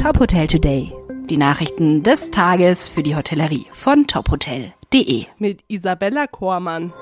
Top Hotel Today. Die Nachrichten des Tages für die Hotellerie von tophotel.de. Mit Isabella Kormann.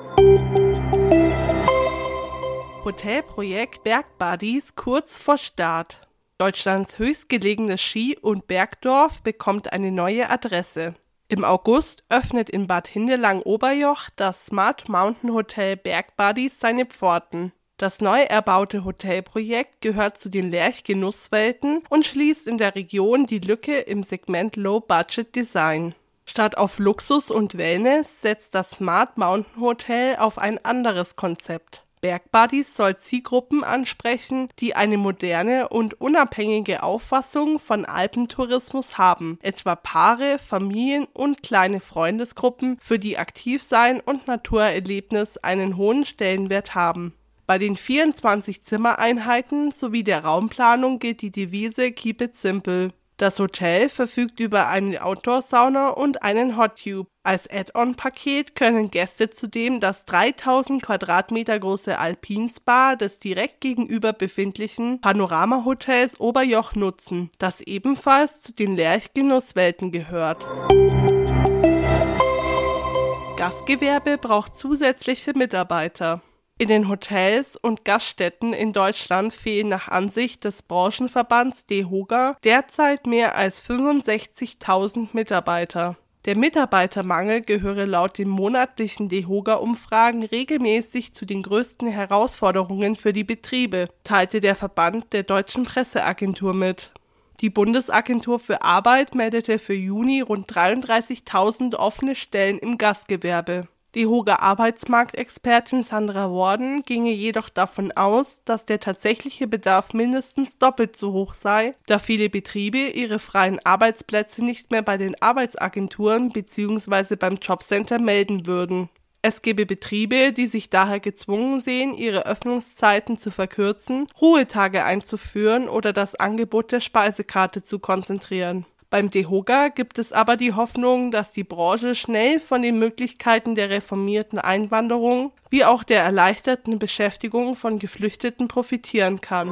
Hotelprojekt Bergbuddies kurz vor Start. Deutschlands höchstgelegenes Ski- und Bergdorf bekommt eine neue Adresse. Im August öffnet in Bad Hindelang-Oberjoch das Smart Mountain Hotel Bergbuddies seine Pforten. Das neu erbaute Hotelprojekt gehört zu den Lerch-Genusswelten und schließt in der Region die Lücke im Segment Low-Budget Design. Statt auf Luxus und Wellness setzt das Smart Mountain Hotel auf ein anderes Konzept. Bergbuddies soll Zielgruppen ansprechen, die eine moderne und unabhängige Auffassung von Alpentourismus haben, etwa Paare, Familien und kleine Freundesgruppen, für die Aktivsein und Naturerlebnis einen hohen Stellenwert haben. Bei den 24 Zimmereinheiten sowie der Raumplanung gilt die Devise Keep it simple. Das Hotel verfügt über eine Outdoor-Sauna und einen Hot Tube. Als Add-on-Paket können Gäste zudem das 3000 Quadratmeter große Alpinspa des direkt gegenüber befindlichen Panorama-Hotels Oberjoch nutzen, das ebenfalls zu den Lerch-Genusswelten gehört. Gastgewerbe braucht zusätzliche Mitarbeiter. In den Hotels und Gaststätten in Deutschland fehlen nach Ansicht des Branchenverbands DEHOGA derzeit mehr als 65.000 Mitarbeiter. Der Mitarbeitermangel gehöre laut den monatlichen DEHOGA-Umfragen regelmäßig zu den größten Herausforderungen für die Betriebe, teilte der Verband der Deutschen Presseagentur mit. Die Bundesagentur für Arbeit meldete für Juni rund 33.000 offene Stellen im Gastgewerbe. Die hohe Arbeitsmarktexpertin Sandra Worden ginge jedoch davon aus, dass der tatsächliche Bedarf mindestens doppelt so hoch sei, da viele Betriebe ihre freien Arbeitsplätze nicht mehr bei den Arbeitsagenturen bzw. beim Jobcenter melden würden. Es gebe Betriebe, die sich daher gezwungen sehen, ihre Öffnungszeiten zu verkürzen, Ruhetage einzuführen oder das Angebot der Speisekarte zu konzentrieren. Beim DEHOGA gibt es aber die Hoffnung, dass die Branche schnell von den Möglichkeiten der reformierten Einwanderung wie auch der erleichterten Beschäftigung von Geflüchteten profitieren kann.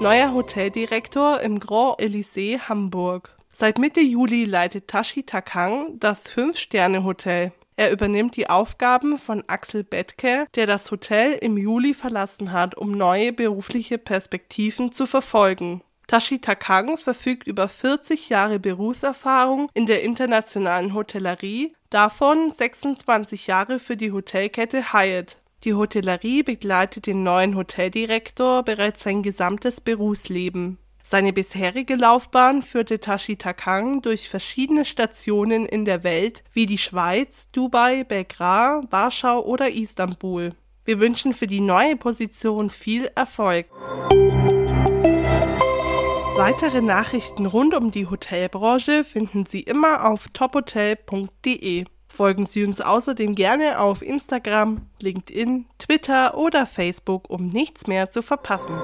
Neuer Hoteldirektor im Grand Elysée Hamburg. Seit Mitte Juli leitet Tashi Takang das Fünf-Sterne-Hotel. Er übernimmt die Aufgaben von Axel Bettke, der das Hotel im Juli verlassen hat, um neue berufliche Perspektiven zu verfolgen. Tashi Takang verfügt über 40 Jahre Berufserfahrung in der internationalen Hotellerie, davon 26 Jahre für die Hotelkette Hyatt. Die Hotellerie begleitet den neuen Hoteldirektor bereits sein gesamtes Berufsleben. Seine bisherige Laufbahn führte Tashi Takang durch verschiedene Stationen in der Welt wie die Schweiz, Dubai, Belgrad, Warschau oder Istanbul. Wir wünschen für die neue Position viel Erfolg. Weitere Nachrichten rund um die Hotelbranche finden Sie immer auf tophotel.de. Folgen Sie uns außerdem gerne auf Instagram, LinkedIn, Twitter oder Facebook, um nichts mehr zu verpassen.